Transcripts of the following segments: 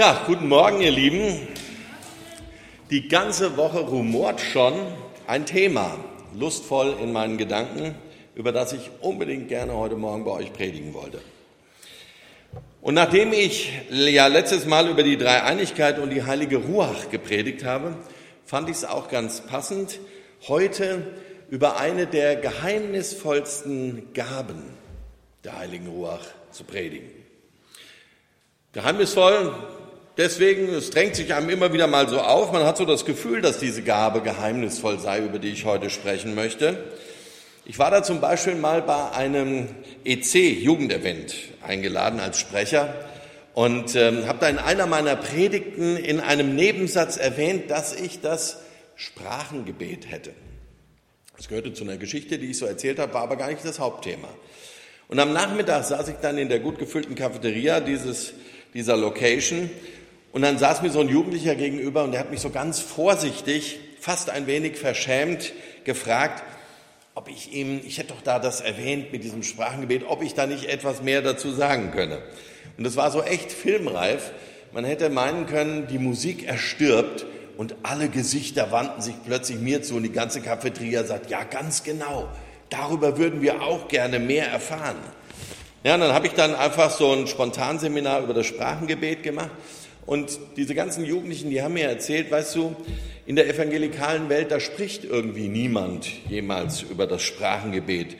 Ja, guten Morgen, ihr Lieben. Die ganze Woche rumort schon ein Thema, lustvoll in meinen Gedanken, über das ich unbedingt gerne heute Morgen bei euch predigen wollte. Und nachdem ich ja letztes Mal über die Dreieinigkeit und die heilige Ruach gepredigt habe, fand ich es auch ganz passend, heute über eine der geheimnisvollsten Gaben der heiligen Ruach zu predigen. Geheimnisvoll, deswegen, es drängt sich einem immer wieder mal so auf, man hat so das Gefühl, dass diese Gabe geheimnisvoll sei, über die ich heute sprechen möchte. Ich war da zum Beispiel mal bei einem EC-Jugendevent eingeladen als Sprecher und ähm, habe da in einer meiner Predigten in einem Nebensatz erwähnt, dass ich das Sprachengebet hätte. Das gehörte zu einer Geschichte, die ich so erzählt habe, war aber gar nicht das Hauptthema. Und am Nachmittag saß ich dann in der gut gefüllten Cafeteria dieses, dieser Location und dann saß mir so ein Jugendlicher gegenüber und der hat mich so ganz vorsichtig, fast ein wenig verschämt gefragt, ob ich ihm, ich hätte doch da das erwähnt mit diesem Sprachengebet, ob ich da nicht etwas mehr dazu sagen könne. Und das war so echt filmreif. Man hätte meinen können, die Musik erstirbt und alle Gesichter wandten sich plötzlich mir zu und die ganze Cafeteria sagt, ja, ganz genau, darüber würden wir auch gerne mehr erfahren. Ja, und dann habe ich dann einfach so ein Spontanseminar über das Sprachengebet gemacht und diese ganzen Jugendlichen, die haben mir erzählt, weißt du, in der evangelikalen Welt, da spricht irgendwie niemand jemals über das Sprachengebet.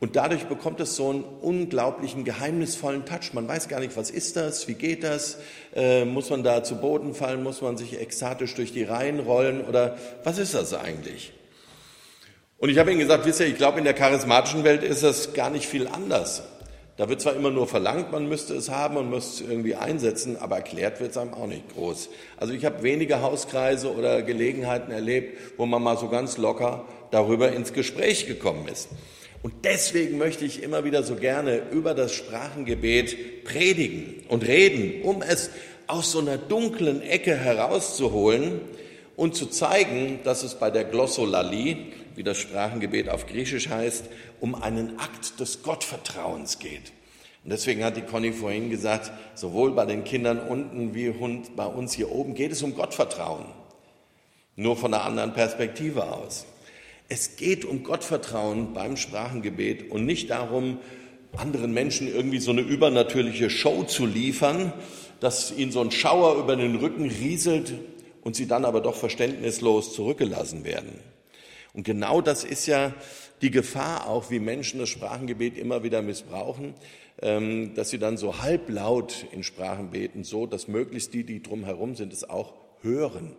Und dadurch bekommt es so einen unglaublichen, geheimnisvollen Touch. Man weiß gar nicht, was ist das, wie geht das, äh, muss man da zu Boden fallen, muss man sich ekstatisch durch die Reihen rollen oder was ist das eigentlich? Und ich habe ihnen gesagt, wisst ihr, ich glaube, in der charismatischen Welt ist das gar nicht viel anders. Da wird zwar immer nur verlangt, man müsste es haben und müsste es irgendwie einsetzen, aber erklärt wird es einem auch nicht groß. Also ich habe wenige Hauskreise oder Gelegenheiten erlebt, wo man mal so ganz locker darüber ins Gespräch gekommen ist. Und deswegen möchte ich immer wieder so gerne über das Sprachengebet predigen und reden, um es aus so einer dunklen Ecke herauszuholen und zu zeigen, dass es bei der Glossolalie, wie das Sprachengebet auf Griechisch heißt, um einen Akt des Gottvertrauens geht. Und deswegen hat die Conny vorhin gesagt, sowohl bei den Kindern unten wie bei uns hier oben geht es um Gottvertrauen. Nur von einer anderen Perspektive aus. Es geht um Gottvertrauen beim Sprachengebet und nicht darum, anderen Menschen irgendwie so eine übernatürliche Show zu liefern, dass ihnen so ein Schauer über den Rücken rieselt und sie dann aber doch verständnislos zurückgelassen werden. Und genau das ist ja die Gefahr auch, wie Menschen das Sprachengebet immer wieder missbrauchen, ähm, dass sie dann so halblaut in Sprachen beten, so dass möglichst die, die drumherum sind, es auch hören,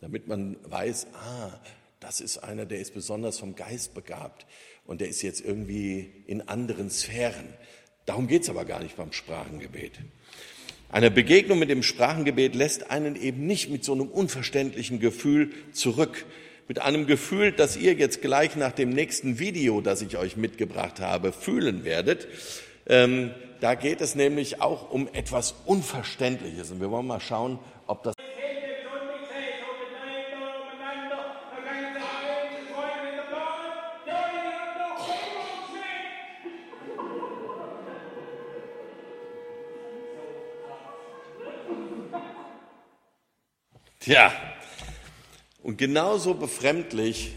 damit man weiß, ah, das ist einer, der ist besonders vom Geist begabt und der ist jetzt irgendwie in anderen Sphären. Darum geht es aber gar nicht beim Sprachengebet. Eine Begegnung mit dem Sprachengebet lässt einen eben nicht mit so einem unverständlichen Gefühl zurück, mit einem Gefühl, das ihr jetzt gleich nach dem nächsten Video, das ich euch mitgebracht habe, fühlen werdet. Ähm, da geht es nämlich auch um etwas Unverständliches. Und wir wollen mal schauen, ob das. Tja, und genauso befremdlich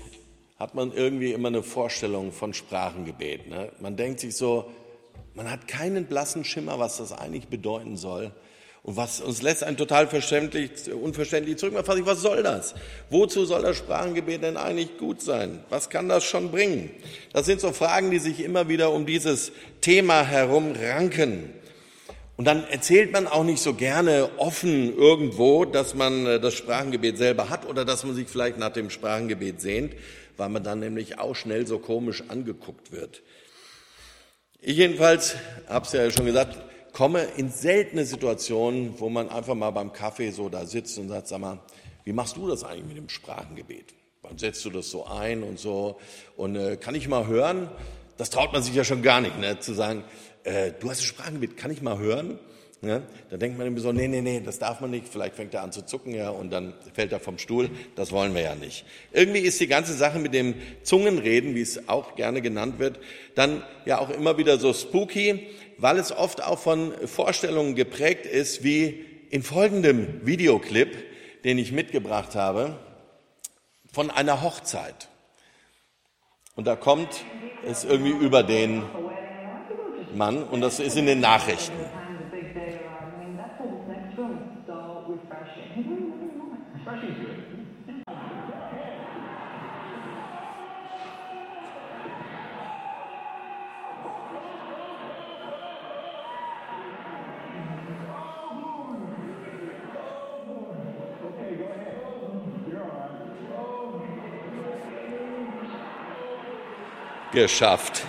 hat man irgendwie immer eine Vorstellung von Sprachengebet. Ne? Man denkt sich so, man hat keinen blassen Schimmer, was das eigentlich bedeuten soll. Und was uns lässt ein total verständlich, unverständlich zurück. Man fragt sich, was soll das? Wozu soll das Sprachengebet denn eigentlich gut sein? Was kann das schon bringen? Das sind so Fragen, die sich immer wieder um dieses Thema herum ranken. Und dann erzählt man auch nicht so gerne offen irgendwo, dass man äh, das Sprachengebet selber hat oder dass man sich vielleicht nach dem Sprachengebet sehnt, weil man dann nämlich auch schnell so komisch angeguckt wird. Ich jedenfalls, habe es ja schon gesagt, komme in seltene Situationen, wo man einfach mal beim Kaffee so da sitzt und sagt, sag mal, wie machst du das eigentlich mit dem Sprachengebet? Wann setzt du das so ein und so? Und äh, kann ich mal hören? Das traut man sich ja schon gar nicht, ne? zu sagen, äh, du hast ein Sprachengebet, kann ich mal hören? Ja, da denkt man immer so, nee, nee, nee, das darf man nicht. Vielleicht fängt er an zu zucken, ja, und dann fällt er vom Stuhl. Das wollen wir ja nicht. Irgendwie ist die ganze Sache mit dem Zungenreden, wie es auch gerne genannt wird, dann ja auch immer wieder so spooky, weil es oft auch von Vorstellungen geprägt ist, wie in folgendem Videoclip, den ich mitgebracht habe, von einer Hochzeit. Und da kommt es irgendwie über den Mann und das ist in den Nachrichten. geschafft.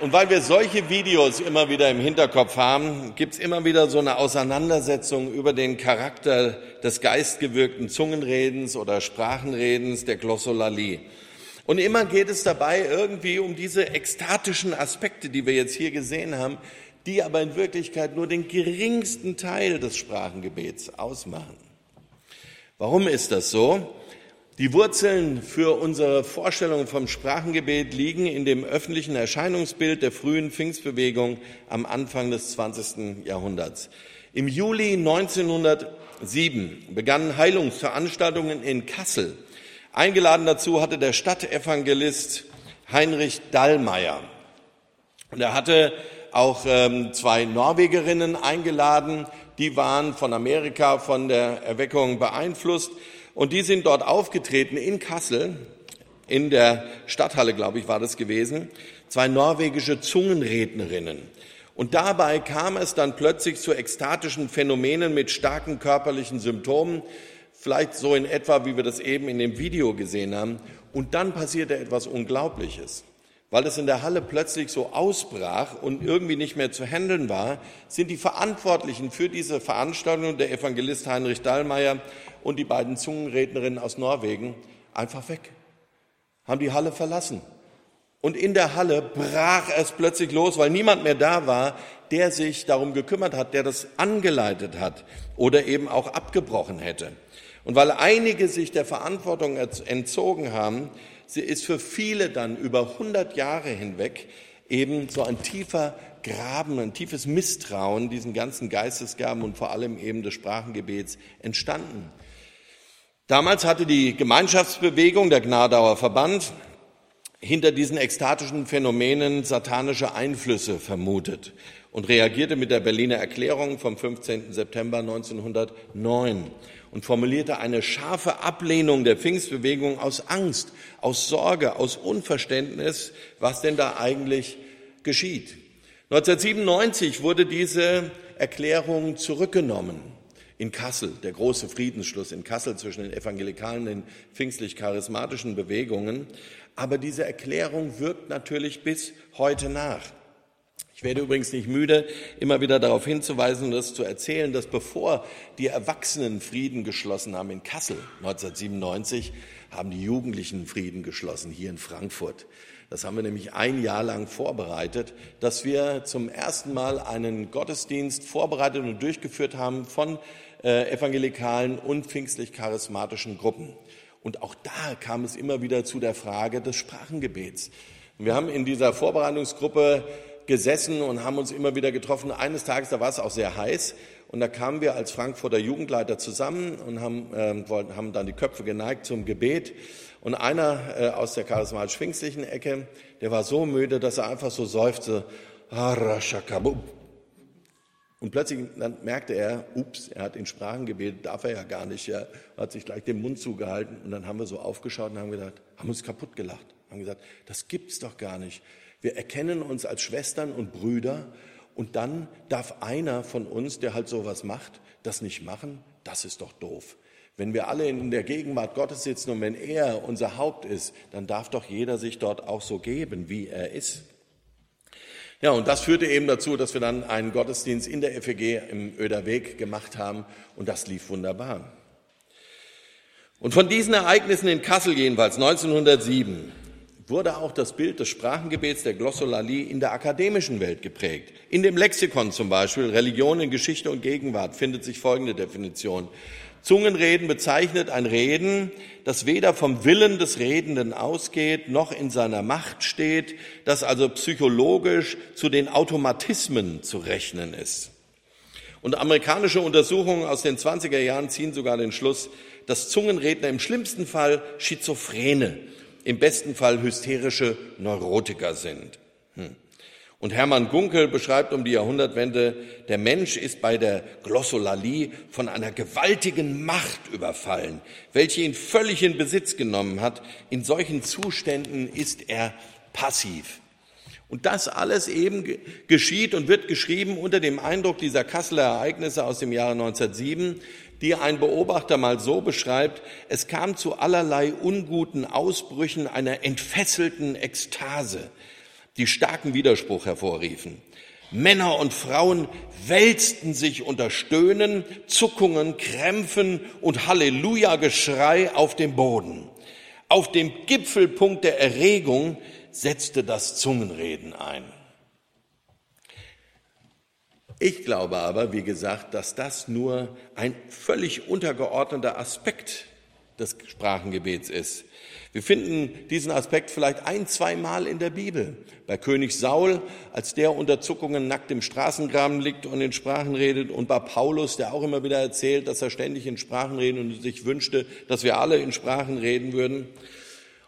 Und weil wir solche Videos immer wieder im Hinterkopf haben, gibt es immer wieder so eine Auseinandersetzung über den Charakter des geistgewirkten Zungenredens oder Sprachenredens, der Glossolalie. Und immer geht es dabei irgendwie um diese ekstatischen Aspekte, die wir jetzt hier gesehen haben, die aber in Wirklichkeit nur den geringsten Teil des Sprachengebets ausmachen. Warum ist das so? Die Wurzeln für unsere Vorstellung vom Sprachengebet liegen in dem öffentlichen Erscheinungsbild der frühen Pfingstbewegung am Anfang des 20. Jahrhunderts. Im Juli 1907 begannen Heilungsveranstaltungen in Kassel. Eingeladen dazu hatte der Stadtevangelist Heinrich Dallmayr. Und er hatte auch ähm, zwei Norwegerinnen eingeladen, die waren von Amerika, von der Erweckung beeinflusst. Und die sind dort aufgetreten in Kassel, in der Stadthalle, glaube ich, war das gewesen, zwei norwegische Zungenrednerinnen. Und dabei kam es dann plötzlich zu ekstatischen Phänomenen mit starken körperlichen Symptomen, vielleicht so in etwa, wie wir das eben in dem Video gesehen haben. Und dann passierte etwas Unglaubliches. Weil es in der Halle plötzlich so ausbrach und irgendwie nicht mehr zu handeln war, sind die Verantwortlichen für diese Veranstaltung, der Evangelist Heinrich Dallmayr und die beiden Zungenrednerinnen aus Norwegen einfach weg, haben die Halle verlassen. Und in der Halle brach es plötzlich los, weil niemand mehr da war, der sich darum gekümmert hat, der das angeleitet hat oder eben auch abgebrochen hätte. Und weil einige sich der Verantwortung entzogen haben, ist für viele dann über 100 Jahre hinweg eben so ein tiefer Graben, ein tiefes Misstrauen diesen ganzen Geistesgaben und vor allem eben des Sprachengebets entstanden. Damals hatte die Gemeinschaftsbewegung, der Gnadauer Verband, hinter diesen ekstatischen Phänomenen satanische Einflüsse vermutet und reagierte mit der Berliner Erklärung vom 15. September 1909 und formulierte eine scharfe Ablehnung der Pfingstbewegung aus Angst, aus Sorge, aus Unverständnis, was denn da eigentlich geschieht. 1997 wurde diese Erklärung zurückgenommen in Kassel, der große Friedensschluss in Kassel zwischen den evangelikalen den pfingstlich-charismatischen Bewegungen. Aber diese Erklärung wirkt natürlich bis heute nach. Ich werde übrigens nicht müde, immer wieder darauf hinzuweisen und das zu erzählen, dass bevor die Erwachsenen Frieden geschlossen haben in Kassel 1997, haben die Jugendlichen Frieden geschlossen hier in Frankfurt. Das haben wir nämlich ein Jahr lang vorbereitet, dass wir zum ersten Mal einen Gottesdienst vorbereitet und durchgeführt haben von äh, evangelikalen und pfingstlich-charismatischen Gruppen. Und auch da kam es immer wieder zu der Frage des Sprachengebets. wir haben in dieser Vorbereitungsgruppe gesessen und haben uns immer wieder getroffen. Eines Tages, da war es auch sehr heiß, und da kamen wir als Frankfurter Jugendleiter zusammen und haben, äh, haben dann die Köpfe geneigt zum Gebet. Und einer äh, aus der charismatisch-pfingstlichen Ecke, der war so müde, dass er einfach so seufzte, und plötzlich dann merkte er, ups, er hat in Sprachen gebetet, darf er ja gar nicht. Er hat sich gleich den Mund zugehalten. Und dann haben wir so aufgeschaut und haben gedacht, haben uns kaputt gelacht. Haben gesagt, das gibt's doch gar nicht. Wir erkennen uns als Schwestern und Brüder. Und dann darf einer von uns, der halt sowas macht, das nicht machen. Das ist doch doof. Wenn wir alle in der Gegenwart Gottes sitzen und wenn er unser Haupt ist, dann darf doch jeder sich dort auch so geben, wie er ist. Ja, und das führte eben dazu, dass wir dann einen Gottesdienst in der FEG im Öderweg gemacht haben und das lief wunderbar. Und von diesen Ereignissen in Kassel jedenfalls 1907 wurde auch das Bild des Sprachengebets der Glossolalie in der akademischen Welt geprägt. In dem Lexikon zum Beispiel Religion in Geschichte und Gegenwart findet sich folgende Definition. Zungenreden bezeichnet ein Reden, das weder vom Willen des Redenden ausgeht, noch in seiner Macht steht, das also psychologisch zu den Automatismen zu rechnen ist. Und amerikanische Untersuchungen aus den 20er Jahren ziehen sogar den Schluss, dass Zungenredner im schlimmsten Fall Schizophrene, im besten Fall hysterische Neurotiker sind. Hm. Und Hermann Gunkel beschreibt um die Jahrhundertwende, der Mensch ist bei der Glossolalie von einer gewaltigen Macht überfallen, welche ihn völlig in Besitz genommen hat. In solchen Zuständen ist er passiv. Und das alles eben geschieht und wird geschrieben unter dem Eindruck dieser Kasseler Ereignisse aus dem Jahre 1907, die ein Beobachter mal so beschreibt, es kam zu allerlei unguten Ausbrüchen einer entfesselten Ekstase, die starken Widerspruch hervorriefen. Männer und Frauen wälzten sich unter Stöhnen, Zuckungen, Krämpfen und Halleluja-Geschrei auf dem Boden. Auf dem Gipfelpunkt der Erregung setzte das Zungenreden ein. Ich glaube aber, wie gesagt, dass das nur ein völlig untergeordneter Aspekt des Sprachengebets ist. Wir finden diesen Aspekt vielleicht ein, zweimal in der Bibel. Bei König Saul, als der unter Zuckungen nackt im Straßengraben liegt und in Sprachen redet, und bei Paulus, der auch immer wieder erzählt, dass er ständig in Sprachen redet und sich wünschte, dass wir alle in Sprachen reden würden.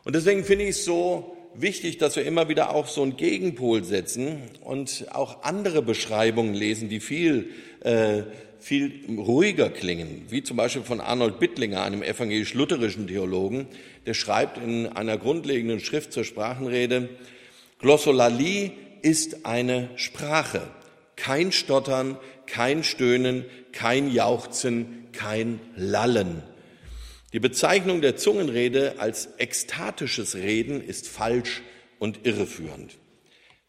Und deswegen finde ich es so wichtig, dass wir immer wieder auch so einen Gegenpol setzen und auch andere Beschreibungen lesen, die viel, äh, viel ruhiger klingen, wie zum Beispiel von Arnold Bittlinger, einem evangelisch-lutherischen Theologen, der schreibt in einer grundlegenden Schrift zur Sprachenrede, Glossolalie ist eine Sprache, kein Stottern, kein Stöhnen, kein Jauchzen, kein Lallen. Die Bezeichnung der Zungenrede als ekstatisches Reden ist falsch und irreführend.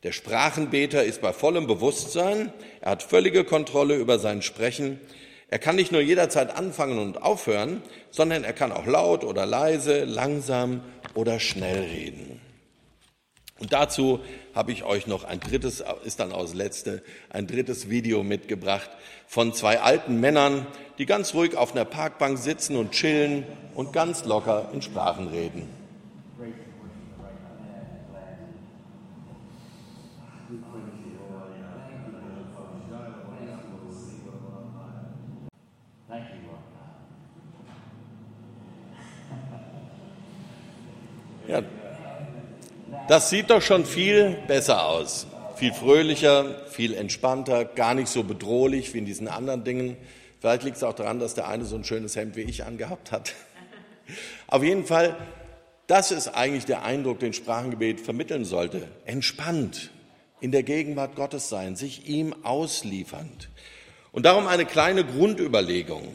Der Sprachenbeter ist bei vollem Bewusstsein, er hat völlige Kontrolle über sein Sprechen, er kann nicht nur jederzeit anfangen und aufhören, sondern er kann auch laut oder leise, langsam oder schnell reden. Und dazu habe ich euch noch ein drittes, ist dann aus letzte, ein drittes Video mitgebracht von zwei alten Männern, die ganz ruhig auf einer Parkbank sitzen und chillen und ganz locker in Sprachen reden. Ja, das sieht doch schon viel besser aus. Viel fröhlicher, viel entspannter, gar nicht so bedrohlich wie in diesen anderen Dingen. Vielleicht liegt es auch daran, dass der eine so ein schönes Hemd wie ich angehabt hat. Auf jeden Fall, das ist eigentlich der Eindruck, den Sprachengebet vermitteln sollte. Entspannt, in der Gegenwart Gottes sein, sich ihm ausliefernd. Und darum eine kleine Grundüberlegung.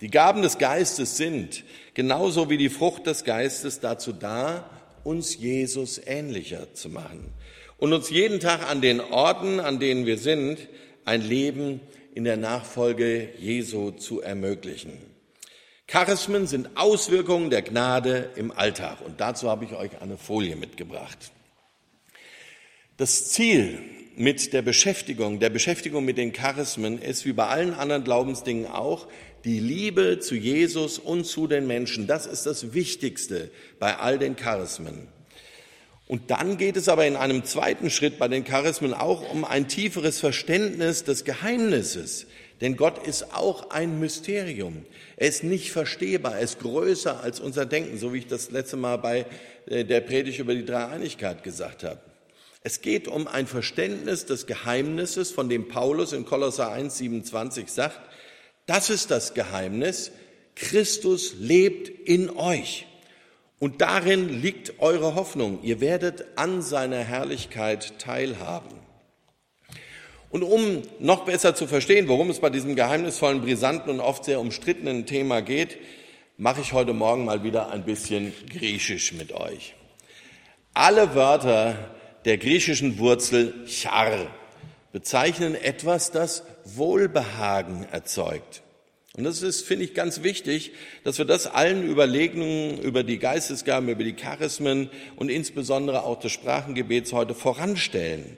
Die Gaben des Geistes sind, genauso wie die Frucht des Geistes, dazu da, uns Jesus ähnlicher zu machen und uns jeden Tag an den Orten, an denen wir sind, ein Leben in der Nachfolge Jesu zu ermöglichen. Charismen sind Auswirkungen der Gnade im Alltag und dazu habe ich euch eine Folie mitgebracht. Das Ziel mit der Beschäftigung, der Beschäftigung mit den Charismen ist wie bei allen anderen Glaubensdingen auch die Liebe zu Jesus und zu den Menschen. Das ist das Wichtigste bei all den Charismen. Und dann geht es aber in einem zweiten Schritt bei den Charismen auch um ein tieferes Verständnis des Geheimnisses. Denn Gott ist auch ein Mysterium. Er ist nicht verstehbar, er ist größer als unser Denken, so wie ich das letzte Mal bei äh, der Predigt über die Dreieinigkeit gesagt habe. Es geht um ein Verständnis des Geheimnisses, von dem Paulus in Kolosser 1, 27 sagt, das ist das Geheimnis. Christus lebt in euch. Und darin liegt eure Hoffnung. Ihr werdet an seiner Herrlichkeit teilhaben. Und um noch besser zu verstehen, worum es bei diesem geheimnisvollen, brisanten und oft sehr umstrittenen Thema geht, mache ich heute Morgen mal wieder ein bisschen Griechisch mit euch. Alle Wörter der griechischen Wurzel char bezeichnen etwas, das Wohlbehagen erzeugt. Und das ist, finde ich, ganz wichtig, dass wir das allen Überlegungen über die Geistesgaben, über die Charismen und insbesondere auch des Sprachengebets heute voranstellen.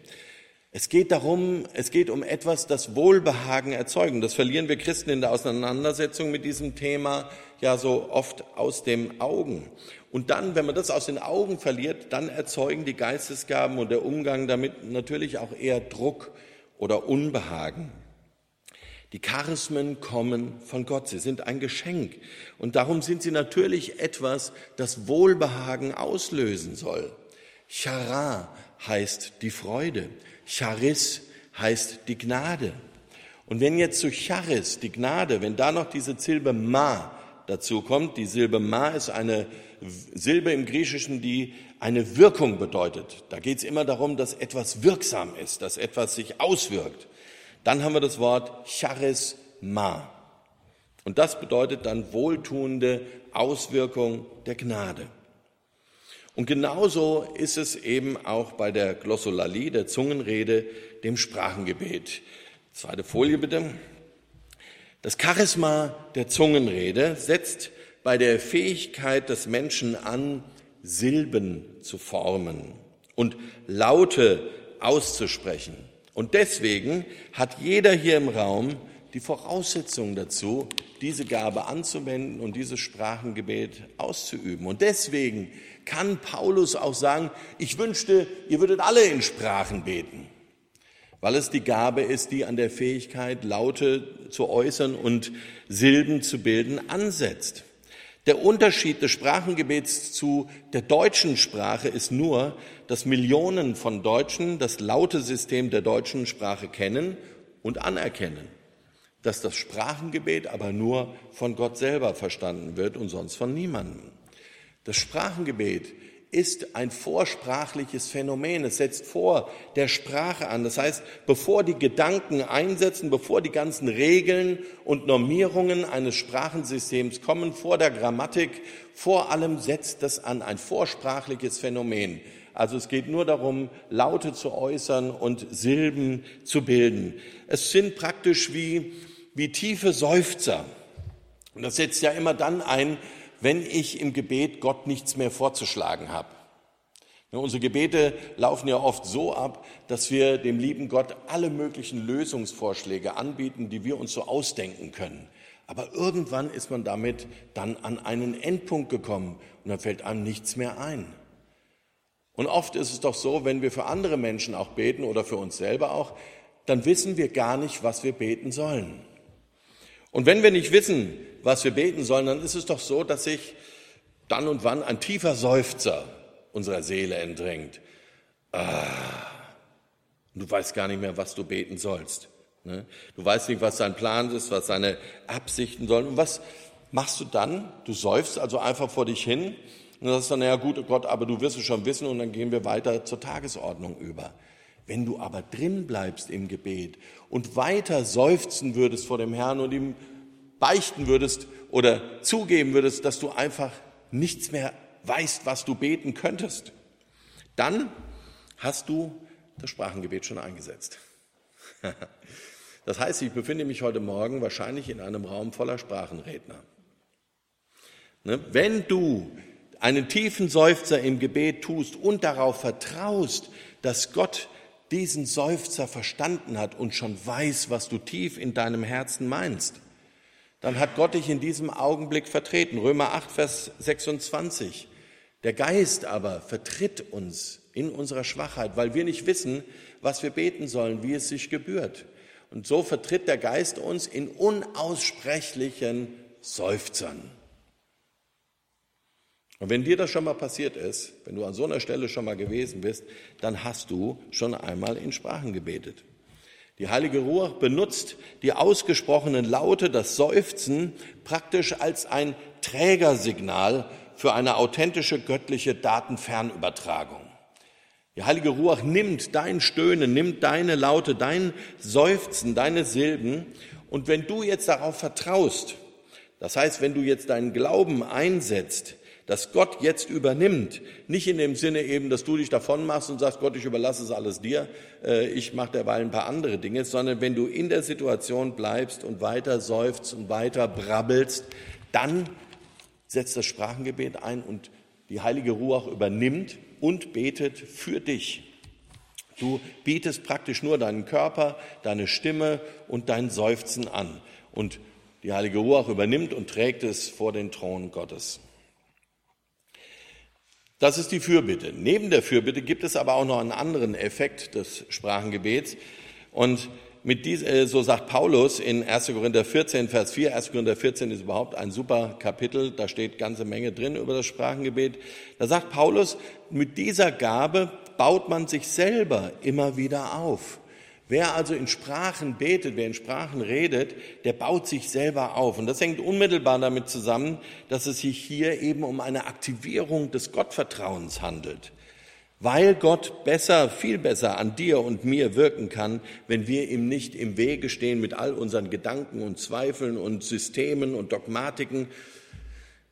Es geht darum, es geht um etwas, das Wohlbehagen erzeugen. Das verlieren wir Christen in der Auseinandersetzung mit diesem Thema ja so oft aus den Augen. Und dann, wenn man das aus den Augen verliert, dann erzeugen die Geistesgaben und der Umgang damit natürlich auch eher Druck oder Unbehagen. Die Charismen kommen von Gott. Sie sind ein Geschenk. Und darum sind sie natürlich etwas, das Wohlbehagen auslösen soll. Chara heißt die Freude. Charis heißt die Gnade. Und wenn jetzt zu Charis, die Gnade, wenn da noch diese Silbe Ma dazu kommt, die Silbe Ma ist eine Silbe im Griechischen, die eine Wirkung bedeutet. Da geht es immer darum, dass etwas wirksam ist, dass etwas sich auswirkt. Dann haben wir das Wort Charisma. Und das bedeutet dann wohltuende Auswirkung der Gnade. Und genauso ist es eben auch bei der Glossolalie, der Zungenrede, dem Sprachengebet. Zweite Folie bitte. Das Charisma der Zungenrede setzt bei der Fähigkeit des Menschen an, Silben zu formen und Laute auszusprechen. Und deswegen hat jeder hier im Raum die Voraussetzungen dazu, diese Gabe anzuwenden und dieses Sprachengebet auszuüben. Und deswegen kann Paulus auch sagen, ich wünschte, ihr würdet alle in Sprachen beten, weil es die Gabe ist, die an der Fähigkeit, Laute zu äußern und Silben zu bilden, ansetzt. Der Unterschied des Sprachengebets zu der deutschen Sprache ist nur, dass Millionen von Deutschen das laute System der deutschen Sprache kennen und anerkennen, dass das Sprachengebet aber nur von Gott selber verstanden wird und sonst von niemandem. Das Sprachengebet ist ein vorsprachliches Phänomen. Es setzt vor der Sprache an. Das heißt, bevor die Gedanken einsetzen, bevor die ganzen Regeln und Normierungen eines Sprachensystems kommen, vor der Grammatik, vor allem setzt das an ein vorsprachliches Phänomen. Also es geht nur darum, Laute zu äußern und Silben zu bilden. Es sind praktisch wie, wie tiefe Seufzer. Und das setzt ja immer dann ein, wenn ich im Gebet Gott nichts mehr vorzuschlagen habe. Unsere Gebete laufen ja oft so ab, dass wir dem lieben Gott alle möglichen Lösungsvorschläge anbieten, die wir uns so ausdenken können. Aber irgendwann ist man damit dann an einen Endpunkt gekommen und dann fällt einem nichts mehr ein. Und oft ist es doch so, wenn wir für andere Menschen auch beten oder für uns selber auch, dann wissen wir gar nicht, was wir beten sollen. Und wenn wir nicht wissen, was wir beten sollen, dann ist es doch so, dass sich dann und wann ein tiefer Seufzer unserer Seele entdrängt. Ah, du weißt gar nicht mehr, was du beten sollst. Ne? Du weißt nicht, was dein Plan ist, was deine Absichten sollen. Und was machst du dann? Du seufzt also einfach vor dich hin und sagst dann, naja gut, oh Gott, aber du wirst es schon wissen und dann gehen wir weiter zur Tagesordnung über. Wenn du aber drin bleibst im Gebet und weiter seufzen würdest vor dem Herrn und ihm beichten würdest oder zugeben würdest, dass du einfach nichts mehr weißt, was du beten könntest, dann hast du das Sprachengebet schon eingesetzt. Das heißt, ich befinde mich heute Morgen wahrscheinlich in einem Raum voller Sprachenredner. Ne? Wenn du einen tiefen Seufzer im Gebet tust und darauf vertraust, dass Gott diesen Seufzer verstanden hat und schon weiß, was du tief in deinem Herzen meinst, dann hat Gott dich in diesem Augenblick vertreten. Römer 8, Vers 26. Der Geist aber vertritt uns in unserer Schwachheit, weil wir nicht wissen, was wir beten sollen, wie es sich gebührt. Und so vertritt der Geist uns in unaussprechlichen Seufzern. Und wenn dir das schon mal passiert ist, wenn du an so einer Stelle schon mal gewesen bist, dann hast du schon einmal in Sprachen gebetet. Die Heilige Ruhe benutzt die ausgesprochenen Laute, das Seufzen, praktisch als ein Trägersignal für eine authentische göttliche Datenfernübertragung. Die Heilige Ruach nimmt dein Stöhnen, nimmt deine Laute, dein Seufzen, deine Silben und wenn du jetzt darauf vertraust, das heißt, wenn du jetzt deinen Glauben einsetzt, dass Gott jetzt übernimmt. Nicht in dem Sinne eben, dass du dich davon machst und sagst, Gott, ich überlasse es alles dir, äh, ich mache derweil ein paar andere Dinge, sondern wenn du in der Situation bleibst und weiter seufzt und weiter brabbelst, dann setzt das Sprachengebet ein und die heilige Ruach übernimmt und betet für dich. Du bietest praktisch nur deinen Körper, deine Stimme und dein Seufzen an. Und die Heilige Ruach übernimmt und trägt es vor den Thron Gottes. Das ist die Fürbitte. Neben der Fürbitte gibt es aber auch noch einen anderen Effekt des Sprachengebets. Und mit dies, äh, so sagt Paulus in 1. Korinther 14, Vers 4. 1. Korinther 14 ist überhaupt ein super Kapitel. Da steht ganze Menge drin über das Sprachengebet. Da sagt Paulus, mit dieser Gabe baut man sich selber immer wieder auf. Wer also in Sprachen betet, wer in Sprachen redet, der baut sich selber auf. Und das hängt unmittelbar damit zusammen, dass es sich hier eben um eine Aktivierung des Gottvertrauens handelt. Weil Gott besser, viel besser an dir und mir wirken kann, wenn wir ihm nicht im Wege stehen mit all unseren Gedanken und Zweifeln und Systemen und Dogmatiken.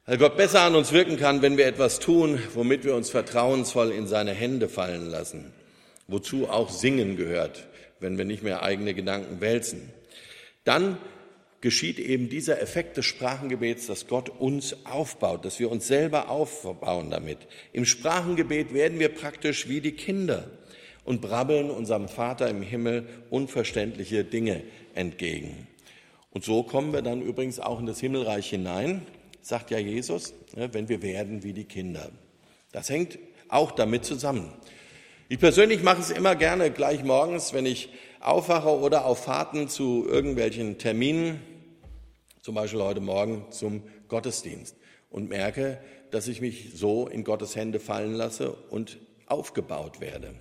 Weil Gott besser an uns wirken kann, wenn wir etwas tun, womit wir uns vertrauensvoll in seine Hände fallen lassen. Wozu auch Singen gehört, wenn wir nicht mehr eigene Gedanken wälzen. Dann geschieht eben dieser Effekt des Sprachengebets, dass Gott uns aufbaut, dass wir uns selber aufbauen damit. Im Sprachengebet werden wir praktisch wie die Kinder und brabbeln unserem Vater im Himmel unverständliche Dinge entgegen. Und so kommen wir dann übrigens auch in das Himmelreich hinein, sagt ja Jesus, ne, wenn wir werden wie die Kinder. Das hängt auch damit zusammen. Ich persönlich mache es immer gerne gleich morgens, wenn ich aufwache oder auf Fahrten zu irgendwelchen Terminen, zum Beispiel heute Morgen zum Gottesdienst und merke, dass ich mich so in Gottes Hände fallen lasse und aufgebaut werde.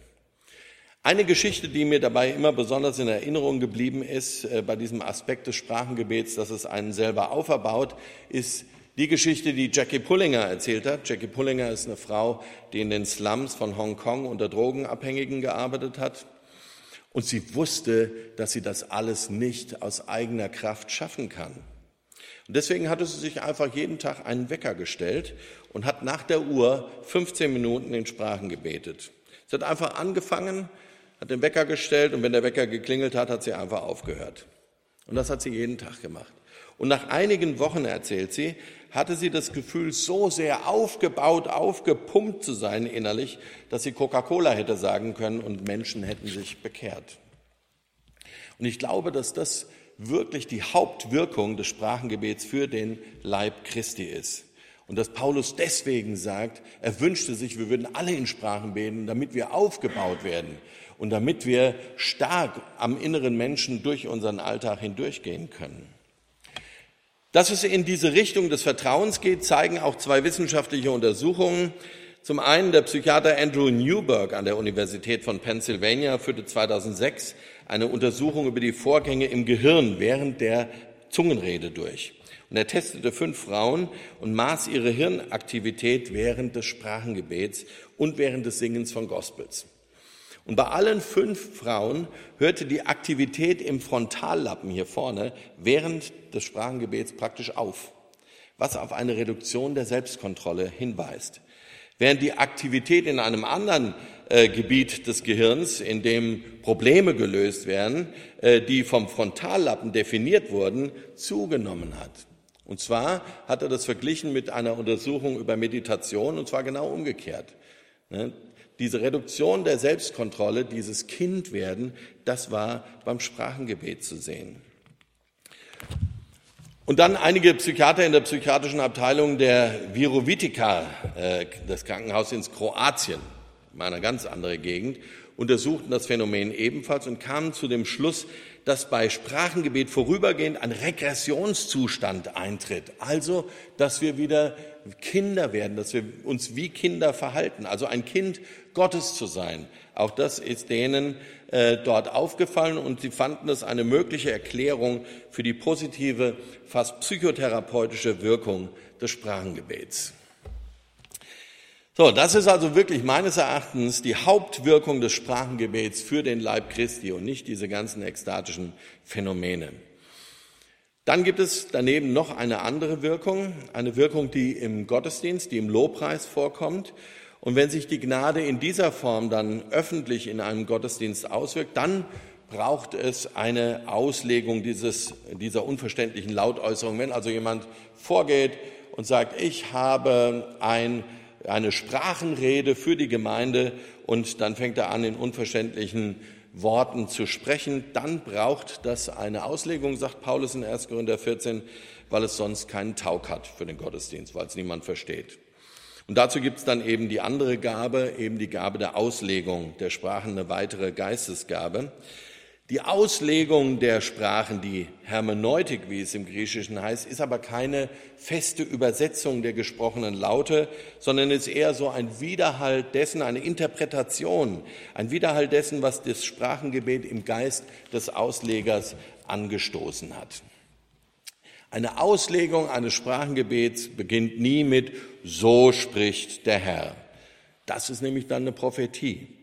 Eine Geschichte, die mir dabei immer besonders in Erinnerung geblieben ist, äh, bei diesem Aspekt des Sprachengebets, dass es einen selber auferbaut, ist die Geschichte, die Jackie Pullinger erzählt hat. Jackie Pullinger ist eine Frau, die in den Slums von Hongkong unter Drogenabhängigen gearbeitet hat. Und sie wusste, dass sie das alles nicht aus eigener Kraft schaffen kann. Und deswegen hatte sie sich einfach jeden Tag einen Wecker gestellt und hat nach der Uhr 15 Minuten in Sprachen gebetet. Sie hat einfach angefangen, hat den Wecker gestellt und wenn der Wecker geklingelt hat, hat sie einfach aufgehört. Und das hat sie jeden Tag gemacht. Und nach einigen Wochen, erzählt sie, hatte sie das Gefühl, so sehr aufgebaut, aufgepumpt zu sein innerlich, dass sie Coca-Cola hätte sagen können und Menschen hätten sich bekehrt. Und ich glaube, dass das wirklich die Hauptwirkung des Sprachengebets für den Leib Christi ist. Und dass Paulus deswegen sagt, er wünschte sich, wir würden alle in Sprachen beten, damit wir aufgebaut werden und damit wir stark am inneren Menschen durch unseren Alltag hindurchgehen können. Dass es in diese Richtung des Vertrauens geht, zeigen auch zwei wissenschaftliche Untersuchungen. Zum einen der Psychiater Andrew Newberg an der Universität von Pennsylvania führte 2006 eine Untersuchung über die Vorgänge im Gehirn während der Zungenrede durch. Und er testete fünf Frauen und maß ihre Hirnaktivität während des Sprachengebets und während des Singens von Gospels. Und bei allen fünf Frauen hörte die Aktivität im Frontallappen hier vorne während des Sprachengebets praktisch auf, was auf eine Reduktion der Selbstkontrolle hinweist. Während die Aktivität in einem anderen äh, Gebiet des Gehirns, in dem Probleme gelöst werden, äh, die vom Frontallappen definiert wurden, zugenommen hat. Und zwar hat er das verglichen mit einer Untersuchung über Meditation, und zwar genau umgekehrt. Ne? diese Reduktion der Selbstkontrolle, dieses Kindwerden, das war beim Sprachengebet zu sehen. Und dann einige Psychiater in der psychiatrischen Abteilung der Virovitica, äh, des Krankenhauses in Kroatien, eine ganz andere Gegend, untersuchten das Phänomen ebenfalls und kamen zu dem Schluss, dass bei Sprachengebet vorübergehend ein Regressionszustand eintritt. Also, dass wir wieder Kinder werden, dass wir uns wie Kinder verhalten. Also ein Kind Gottes zu sein. Auch das ist denen äh, dort aufgefallen und sie fanden es eine mögliche Erklärung für die positive, fast psychotherapeutische Wirkung des Sprachengebets. So, das ist also wirklich meines Erachtens die Hauptwirkung des Sprachengebets für den Leib Christi und nicht diese ganzen ekstatischen Phänomene. Dann gibt es daneben noch eine andere Wirkung, eine Wirkung, die im Gottesdienst, die im Lobpreis vorkommt. Und wenn sich die Gnade in dieser Form dann öffentlich in einem Gottesdienst auswirkt, dann braucht es eine Auslegung dieses, dieser unverständlichen Lautäußerung. Wenn also jemand vorgeht und sagt, ich habe ein eine Sprachenrede für die Gemeinde und dann fängt er an, in unverständlichen Worten zu sprechen. Dann braucht das eine Auslegung, sagt Paulus in 1. Korinther 14, weil es sonst keinen Taug hat für den Gottesdienst, weil es niemand versteht. Und dazu gibt es dann eben die andere Gabe, eben die Gabe der Auslegung der Sprachen, eine weitere Geistesgabe. Die Auslegung der Sprachen, die Hermeneutik, wie es im Griechischen heißt, ist aber keine feste Übersetzung der gesprochenen Laute, sondern ist eher so ein Widerhall dessen, eine Interpretation, ein Widerhall dessen, was das Sprachengebet im Geist des Auslegers angestoßen hat. Eine Auslegung eines Sprachengebets beginnt nie mit So spricht der Herr. Das ist nämlich dann eine Prophetie.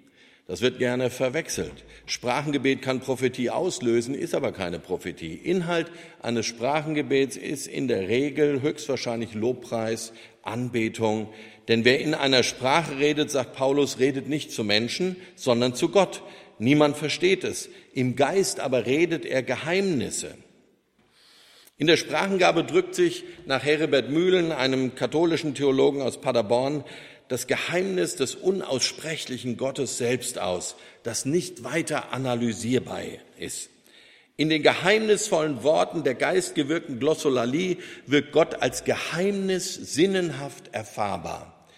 Das wird gerne verwechselt. Sprachengebet kann Prophetie auslösen, ist aber keine Prophetie. Inhalt eines Sprachengebets ist in der Regel höchstwahrscheinlich Lobpreis, Anbetung. Denn wer in einer Sprache redet, sagt Paulus, redet nicht zu Menschen, sondern zu Gott. Niemand versteht es. Im Geist aber redet er Geheimnisse. In der Sprachengabe drückt sich nach Heribert Mühlen, einem katholischen Theologen aus Paderborn, das Geheimnis des unaussprechlichen Gottes selbst aus, das nicht weiter analysierbar ist. In den geheimnisvollen Worten der geistgewirkten Glossolalie wirkt Gott als Geheimnis sinnenhaft erfahrbar.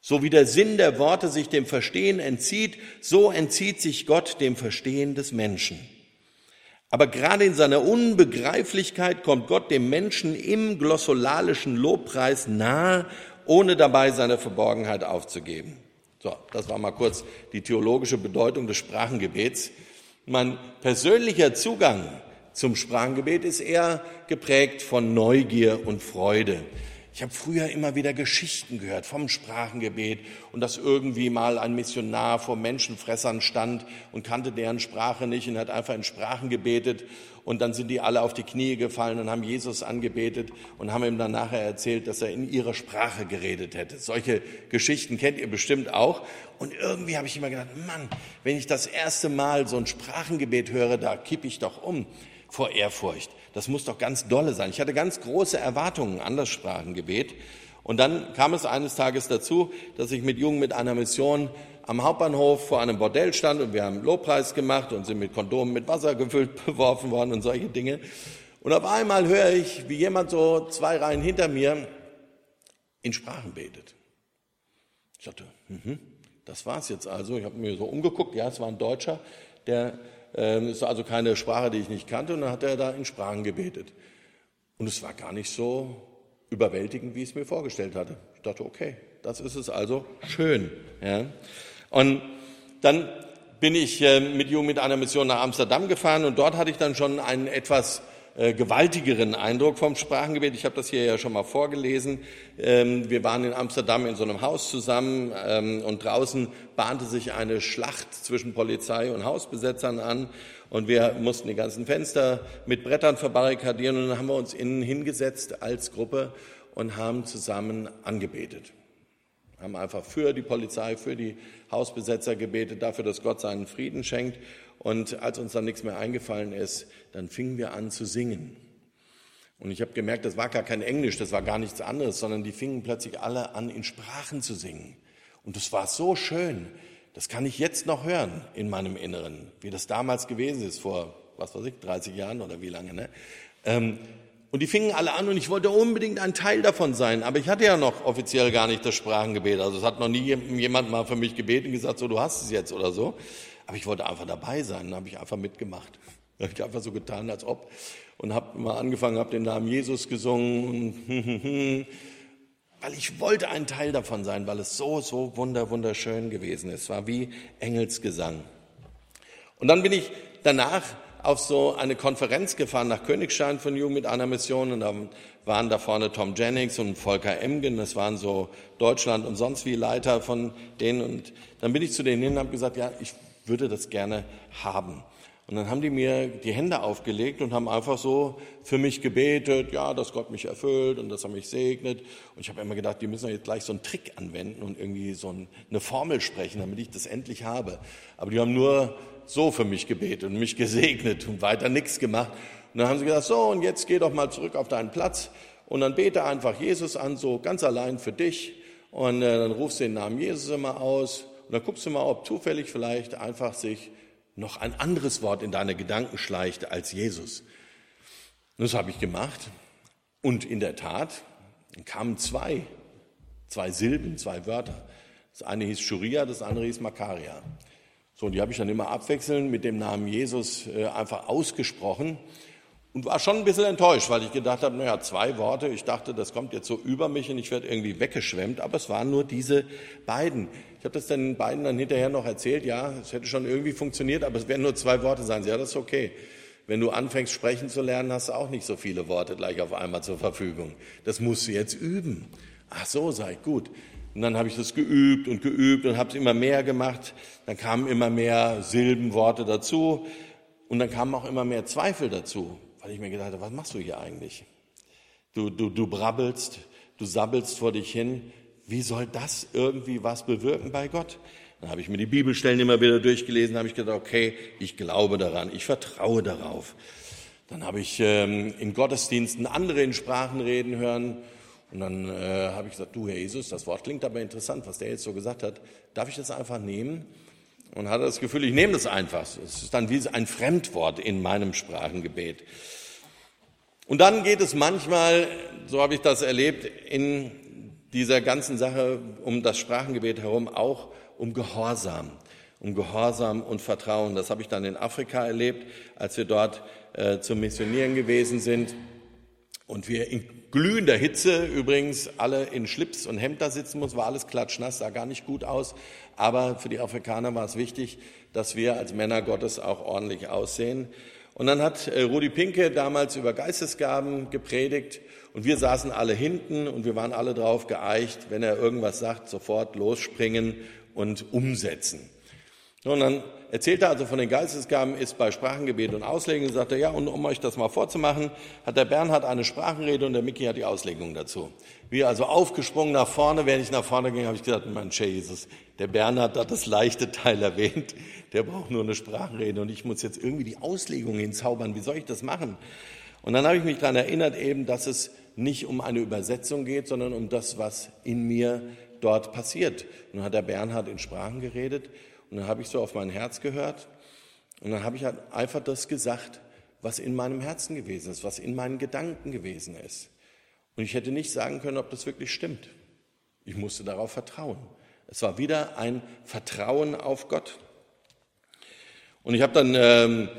So wie der Sinn der Worte sich dem Verstehen entzieht, so entzieht sich Gott dem Verstehen des Menschen. Aber gerade in seiner Unbegreiflichkeit kommt Gott dem Menschen im glossolalischen Lobpreis nahe ohne dabei seine Verborgenheit aufzugeben. So, das war mal kurz die theologische Bedeutung des Sprachengebets. Mein persönlicher Zugang zum Sprachengebet ist eher geprägt von Neugier und Freude. Ich habe früher immer wieder Geschichten gehört vom Sprachengebet und dass irgendwie mal ein Missionar vor Menschenfressern stand und kannte deren Sprache nicht und hat einfach in Sprachen gebetet und dann sind die alle auf die Knie gefallen und haben Jesus angebetet und haben ihm dann nachher erzählt, dass er in ihrer Sprache geredet hätte. Solche Geschichten kennt ihr bestimmt auch. Und irgendwie habe ich immer gedacht, Mann, wenn ich das erste Mal so ein Sprachengebet höre, da kippe ich doch um vor Ehrfurcht. Das muss doch ganz dolle sein. Ich hatte ganz große Erwartungen an das Sprachengebet. Und dann kam es eines Tages dazu, dass ich mit Jungen mit einer Mission am Hauptbahnhof vor einem Bordell stand und wir haben Lobpreis gemacht und sind mit Kondomen mit Wasser gefüllt beworfen worden und solche Dinge. Und auf einmal höre ich, wie jemand so zwei Reihen hinter mir in Sprachen betet. Ich dachte, mhm, das war's jetzt also. Ich habe mir so umgeguckt, ja, es war ein Deutscher, der ähm, ist also keine Sprache, die ich nicht kannte, und dann hat er da in Sprachen gebetet. Und es war gar nicht so überwältigend, wie ich es mir vorgestellt hatte. Ich dachte, okay, das ist es also schön. Ja. Und dann bin ich äh, mit Jung mit einer Mission nach Amsterdam gefahren und dort hatte ich dann schon einen etwas äh, gewaltigeren Eindruck vom Sprachengebet. Ich habe das hier ja schon mal vorgelesen. Ähm, wir waren in Amsterdam in so einem Haus zusammen ähm, und draußen bahnte sich eine Schlacht zwischen Polizei und Hausbesetzern an und wir mussten die ganzen Fenster mit Brettern verbarrikadieren und dann haben wir uns innen hingesetzt als Gruppe und haben zusammen angebetet. Haben einfach für die Polizei, für die Hausbesetzer gebetet, dafür, dass Gott seinen Frieden schenkt. Und als uns dann nichts mehr eingefallen ist, dann fingen wir an zu singen. Und ich habe gemerkt, das war gar kein Englisch, das war gar nichts anderes, sondern die fingen plötzlich alle an, in Sprachen zu singen. Und das war so schön. Das kann ich jetzt noch hören in meinem Inneren, wie das damals gewesen ist, vor, was weiß ich, 30 Jahren oder wie lange. Ne? Ähm, und die fingen alle an und ich wollte unbedingt ein Teil davon sein. Aber ich hatte ja noch offiziell gar nicht das Sprachengebet. Also es hat noch nie jemand mal für mich gebeten und gesagt, so du hast es jetzt oder so. Aber ich wollte einfach dabei sein, dann habe ich einfach mitgemacht. Da habe ich einfach so getan, als ob. Und habe mal angefangen, habe den Namen Jesus gesungen. weil ich wollte ein Teil davon sein, weil es so, so wunder, wunderschön gewesen ist. Es war wie Engelsgesang. Und dann bin ich danach auf so eine Konferenz gefahren nach Königstein von Jugend mit einer Mission und da waren da vorne Tom Jennings und Volker Emgen, das waren so Deutschland und sonst wie Leiter von denen und dann bin ich zu denen hin und habe gesagt, ja, ich würde das gerne haben. Und dann haben die mir die Hände aufgelegt und haben einfach so für mich gebetet, ja, dass Gott mich erfüllt und dass er mich segnet. Und ich habe immer gedacht, die müssen jetzt gleich so einen Trick anwenden und irgendwie so eine Formel sprechen, damit ich das endlich habe. Aber die haben nur so für mich gebetet und mich gesegnet und weiter nichts gemacht. Und dann haben sie gesagt, so, und jetzt geh doch mal zurück auf deinen Platz und dann bete einfach Jesus an, so ganz allein für dich. Und äh, dann rufst du den Namen Jesus immer aus und dann guckst du mal, ob zufällig vielleicht einfach sich noch ein anderes Wort in deine Gedanken schleicht als Jesus. Und das habe ich gemacht. Und in der Tat kamen zwei, zwei Silben, zwei Wörter. Das eine hieß Schuria, das andere hieß Makaria. So, die habe ich dann immer abwechselnd mit dem Namen Jesus äh, einfach ausgesprochen und war schon ein bisschen enttäuscht, weil ich gedacht habe, naja, zwei Worte, ich dachte, das kommt jetzt so über mich und ich werde irgendwie weggeschwemmt, aber es waren nur diese beiden. Ich habe das den beiden dann hinterher noch erzählt, ja, es hätte schon irgendwie funktioniert, aber es werden nur zwei Worte sein. Ja, das ist okay. Wenn du anfängst sprechen zu lernen, hast du auch nicht so viele Worte gleich auf einmal zur Verfügung. Das musst du jetzt üben. Ach so, sei gut. Und dann habe ich das geübt und geübt und habe es immer mehr gemacht. Dann kamen immer mehr Silben, Worte dazu und dann kamen auch immer mehr Zweifel dazu weil ich mir gedacht habe, was machst du hier eigentlich? Du, du, du brabbelst, du sabbelst vor dich hin. Wie soll das irgendwie was bewirken bei Gott? Dann habe ich mir die Bibelstellen immer wieder durchgelesen, habe ich gedacht, okay, ich glaube daran, ich vertraue darauf. Dann habe ich ähm, in Gottesdiensten andere in Sprachen reden hören. Und dann äh, habe ich gesagt, du Herr Jesus, das Wort klingt aber interessant, was der jetzt so gesagt hat. Darf ich das einfach nehmen? und hatte das Gefühl, ich nehme das einfach. Es ist dann wie ein Fremdwort in meinem Sprachengebet. Und dann geht es manchmal, so habe ich das erlebt, in dieser ganzen Sache um das Sprachengebet herum auch um Gehorsam, um Gehorsam und Vertrauen. Das habe ich dann in Afrika erlebt, als wir dort äh, zum Missionieren gewesen sind und wir in glühender Hitze übrigens alle in Schlips und Hemd da sitzen mussten, war alles klatschnass, sah gar nicht gut aus. Aber für die Afrikaner war es wichtig, dass wir als Männer Gottes auch ordentlich aussehen. Und dann hat äh, Rudi Pinke damals über Geistesgaben gepredigt und wir saßen alle hinten und wir waren alle drauf geeicht, wenn er irgendwas sagt, sofort losspringen und umsetzen. Und dann erzählt er also von den Geistesgaben, ist bei Sprachengebet und Auslegung sagt er, ja, und um euch das mal vorzumachen, hat der Bernhard eine Sprachenrede und der Mickey hat die Auslegung dazu. Wir also aufgesprungen nach vorne, während ich nach vorne ging, habe ich gesagt, mein Jesus, der Bernhard hat das leichte Teil erwähnt, der braucht nur eine Sprachenrede und ich muss jetzt irgendwie die Auslegung hinzaubern, wie soll ich das machen? Und dann habe ich mich daran erinnert eben, dass es nicht um eine Übersetzung geht, sondern um das, was in mir dort passiert. Dann hat der Bernhard in Sprachen geredet und dann habe ich so auf mein Herz gehört und dann habe ich halt einfach das gesagt, was in meinem Herzen gewesen ist, was in meinen Gedanken gewesen ist. Und ich hätte nicht sagen können, ob das wirklich stimmt. Ich musste darauf vertrauen. Es war wieder ein Vertrauen auf Gott. Und ich habe dann, ähm,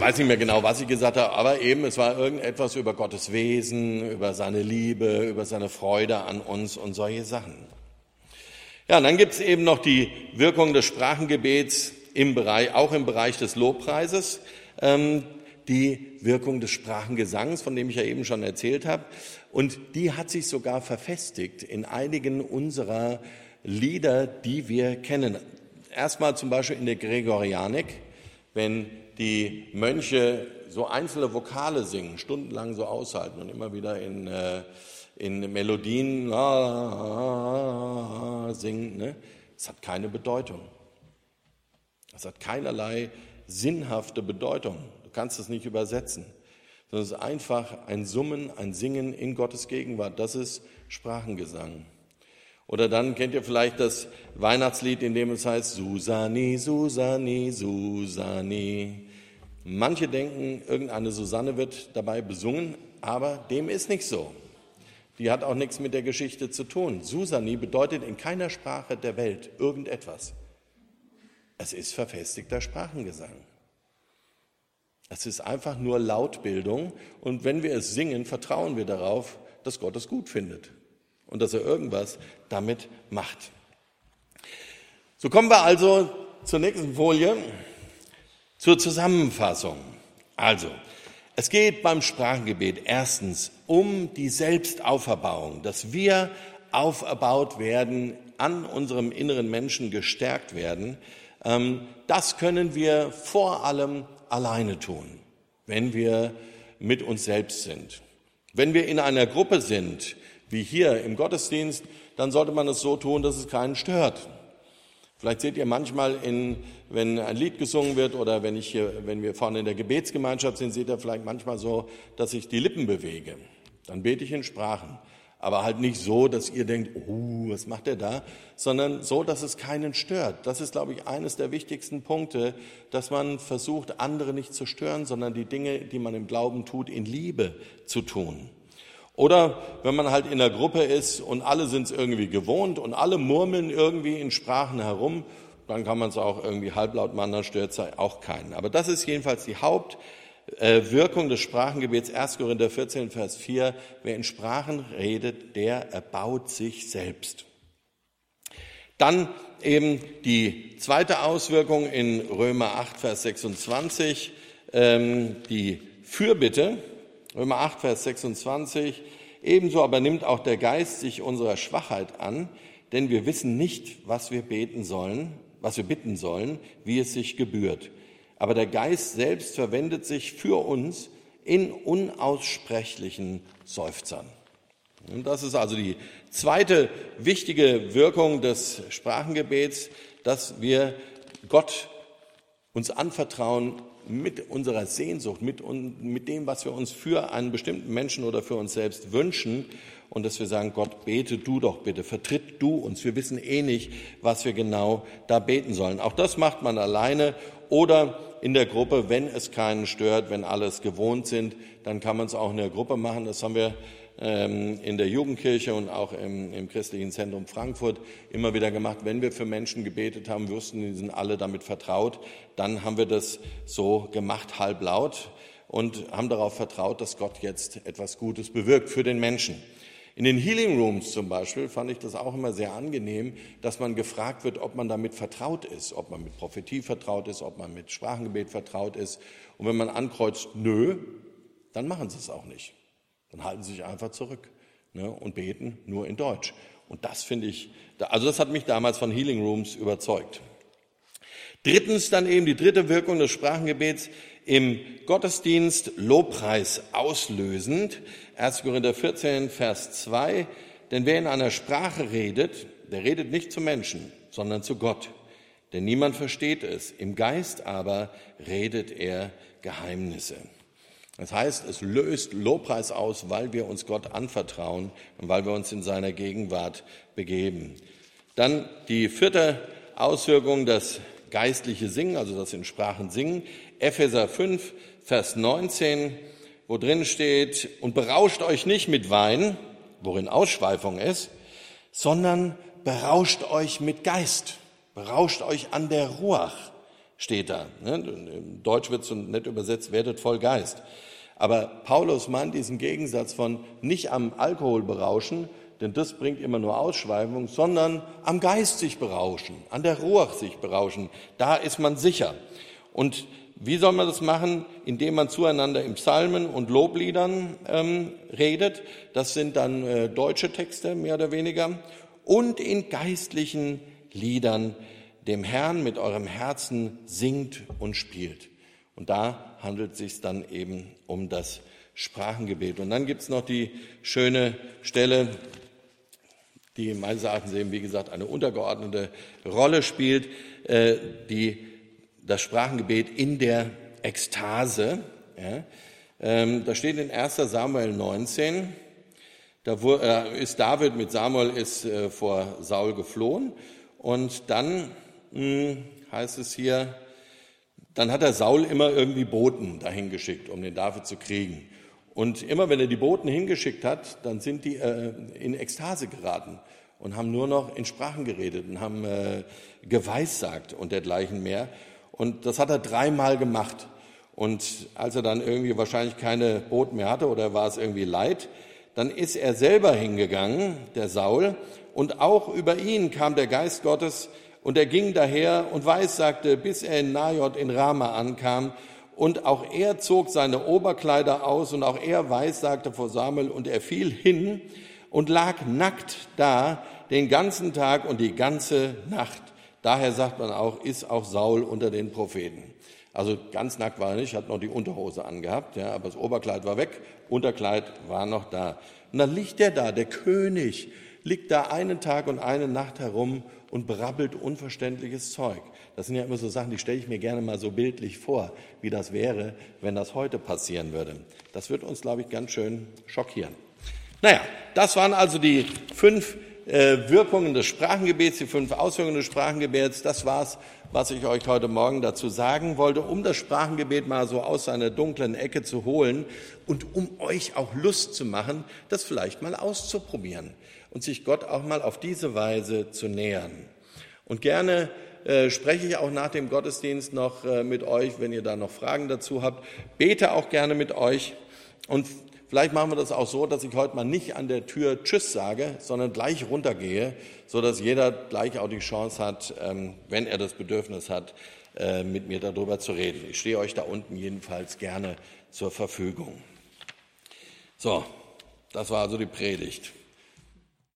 weiß nicht mehr genau, was ich gesagt habe, aber eben, es war irgendetwas über Gottes Wesen, über seine Liebe, über seine Freude an uns und solche Sachen. Ja, und dann gibt es eben noch die Wirkung des Sprachengebets im Bereich, auch im Bereich des Lobpreises, ähm, die Wirkung des Sprachengesangs, von dem ich ja eben schon erzählt habe. Und die hat sich sogar verfestigt in einigen unserer Lieder, die wir kennen. Erstmal zum Beispiel in der Gregorianik, wenn die Mönche so einzelne Vokale singen, stundenlang so aushalten und immer wieder in äh, in Melodien singen, ne? das hat keine Bedeutung. Das hat keinerlei sinnhafte Bedeutung. Du kannst es nicht übersetzen. Sondern es ist einfach ein Summen, ein Singen in Gottes Gegenwart. Das ist Sprachengesang. Oder dann kennt ihr vielleicht das Weihnachtslied, in dem es heißt Susani, Susani, Susani. Manche denken, irgendeine Susanne wird dabei besungen, aber dem ist nicht so. Die hat auch nichts mit der Geschichte zu tun. Susani bedeutet in keiner Sprache der Welt irgendetwas. Es ist verfestigter Sprachengesang. Es ist einfach nur Lautbildung und wenn wir es singen, vertrauen wir darauf, dass Gott es gut findet und dass er irgendwas damit macht. So kommen wir also zur nächsten Folie, zur Zusammenfassung. Also, es geht beim Sprachengebet erstens um die Selbstauferbauung, dass wir auferbaut werden, an unserem inneren Menschen gestärkt werden. Ähm, das können wir vor allem alleine tun, wenn wir mit uns selbst sind. Wenn wir in einer Gruppe sind, wie hier im Gottesdienst, dann sollte man es so tun, dass es keinen stört. Vielleicht seht ihr manchmal, in, wenn ein Lied gesungen wird oder wenn, ich hier, wenn wir vorne in der Gebetsgemeinschaft sind, seht ihr vielleicht manchmal so, dass ich die Lippen bewege. Dann bete ich in Sprachen. Aber halt nicht so, dass ihr denkt, oh, was macht er da? Sondern so, dass es keinen stört. Das ist, glaube ich, eines der wichtigsten Punkte, dass man versucht, andere nicht zu stören, sondern die Dinge, die man im Glauben tut, in Liebe zu tun. Oder wenn man halt in der Gruppe ist und alle sind es irgendwie gewohnt und alle murmeln irgendwie in Sprachen herum, dann kann man es auch irgendwie halblaut machen, dann stört es auch keinen. Aber das ist jedenfalls die Hauptwirkung des Sprachengebets 1. Korinther 14, Vers 4. Wer in Sprachen redet, der erbaut sich selbst. Dann eben die zweite Auswirkung in Römer 8, Vers 26, ähm, die Fürbitte. Römer 8, Vers 26. Ebenso aber nimmt auch der Geist sich unserer Schwachheit an, denn wir wissen nicht, was wir beten sollen, was wir bitten sollen, wie es sich gebührt. Aber der Geist selbst verwendet sich für uns in unaussprechlichen Seufzern. Und das ist also die zweite wichtige Wirkung des Sprachengebets, dass wir Gott uns anvertrauen mit unserer Sehnsucht, mit, mit dem, was wir uns für einen bestimmten Menschen oder für uns selbst wünschen und dass wir sagen, Gott, bete du doch bitte, vertritt du uns. Wir wissen eh nicht, was wir genau da beten sollen. Auch das macht man alleine oder in der Gruppe, wenn es keinen stört, wenn alles gewohnt sind, dann kann man es auch in der Gruppe machen. Das haben wir in der Jugendkirche und auch im, im, christlichen Zentrum Frankfurt immer wieder gemacht. Wenn wir für Menschen gebetet haben, wussten, die sind alle damit vertraut, dann haben wir das so gemacht, halblaut und haben darauf vertraut, dass Gott jetzt etwas Gutes bewirkt für den Menschen. In den Healing Rooms zum Beispiel fand ich das auch immer sehr angenehm, dass man gefragt wird, ob man damit vertraut ist, ob man mit Prophetie vertraut ist, ob man mit Sprachengebet vertraut ist. Und wenn man ankreuzt, nö, dann machen sie es auch nicht. Dann halten sie sich einfach zurück ne, und beten nur in Deutsch. Und das finde ich, also das hat mich damals von Healing Rooms überzeugt. Drittens dann eben die dritte Wirkung des Sprachengebets im Gottesdienst Lobpreis auslösend. 1. Korinther 14, Vers 2. Denn wer in einer Sprache redet, der redet nicht zu Menschen, sondern zu Gott. Denn niemand versteht es. Im Geist aber redet er Geheimnisse. Das heißt, es löst Lobpreis aus, weil wir uns Gott anvertrauen und weil wir uns in seiner Gegenwart begeben. Dann die vierte Auswirkung, das geistliche Singen, also das in Sprachen singen. Epheser 5, Vers 19, wo drin steht, und berauscht euch nicht mit Wein, worin Ausschweifung ist, sondern berauscht euch mit Geist. Berauscht euch an der Ruach, steht da. Ne? Im Deutsch wird es so nett übersetzt, werdet voll Geist. Aber Paulus meint diesen Gegensatz von nicht am Alkohol berauschen, denn das bringt immer nur Ausschweifung, sondern am Geist sich berauschen, an der Ruach sich berauschen. Da ist man sicher. Und wie soll man das machen? Indem man zueinander im Psalmen und Lobliedern ähm, redet. Das sind dann äh, deutsche Texte, mehr oder weniger. Und in geistlichen Liedern dem Herrn mit eurem Herzen singt und spielt. Und da handelt es sich dann eben um das Sprachengebet. Und dann gibt es noch die schöne Stelle, die meines Erachtens eben, wie gesagt, eine untergeordnete Rolle spielt, äh, die, das Sprachengebet in der Ekstase. Ja. Ähm, da steht in 1 Samuel 19, da äh, ist David mit Samuel ist äh, vor Saul geflohen und dann hm, heißt es hier, dann hat der Saul immer irgendwie Boten dahin geschickt, um den David zu kriegen. Und immer wenn er die Boten hingeschickt hat, dann sind die äh, in Ekstase geraten und haben nur noch in Sprachen geredet und haben äh, geweissagt und dergleichen mehr. Und das hat er dreimal gemacht. Und als er dann irgendwie wahrscheinlich keine Boten mehr hatte oder war es irgendwie leid, dann ist er selber hingegangen, der Saul, und auch über ihn kam der Geist Gottes, und er ging daher und weissagte, bis er in Najot in Rama ankam. Und auch er zog seine Oberkleider aus und auch er weissagte vor Samuel und er fiel hin und lag nackt da den ganzen Tag und die ganze Nacht. Daher sagt man auch, ist auch Saul unter den Propheten. Also ganz nackt war er nicht, hat noch die Unterhose angehabt, ja, aber das Oberkleid war weg, Unterkleid war noch da. Und dann liegt er da, der König, liegt da einen Tag und eine Nacht herum und brabbelt unverständliches Zeug. Das sind ja immer so Sachen, die stelle ich mir gerne mal so bildlich vor, wie das wäre, wenn das heute passieren würde. Das wird uns, glaube ich, ganz schön schockieren. Naja, das waren also die fünf äh, Wirkungen des Sprachengebets, die fünf Auswirkungen des Sprachengebets. Das war's, was ich euch heute Morgen dazu sagen wollte, um das Sprachengebet mal so aus seiner dunklen Ecke zu holen und um euch auch Lust zu machen, das vielleicht mal auszuprobieren und sich Gott auch mal auf diese Weise zu nähern. Und gerne äh, spreche ich auch nach dem Gottesdienst noch äh, mit euch, wenn ihr da noch Fragen dazu habt. Bete auch gerne mit euch. Und vielleicht machen wir das auch so, dass ich heute mal nicht an der Tür Tschüss sage, sondern gleich runtergehe, so dass jeder gleich auch die Chance hat, ähm, wenn er das Bedürfnis hat, äh, mit mir darüber zu reden. Ich stehe euch da unten jedenfalls gerne zur Verfügung. So, das war also die Predigt.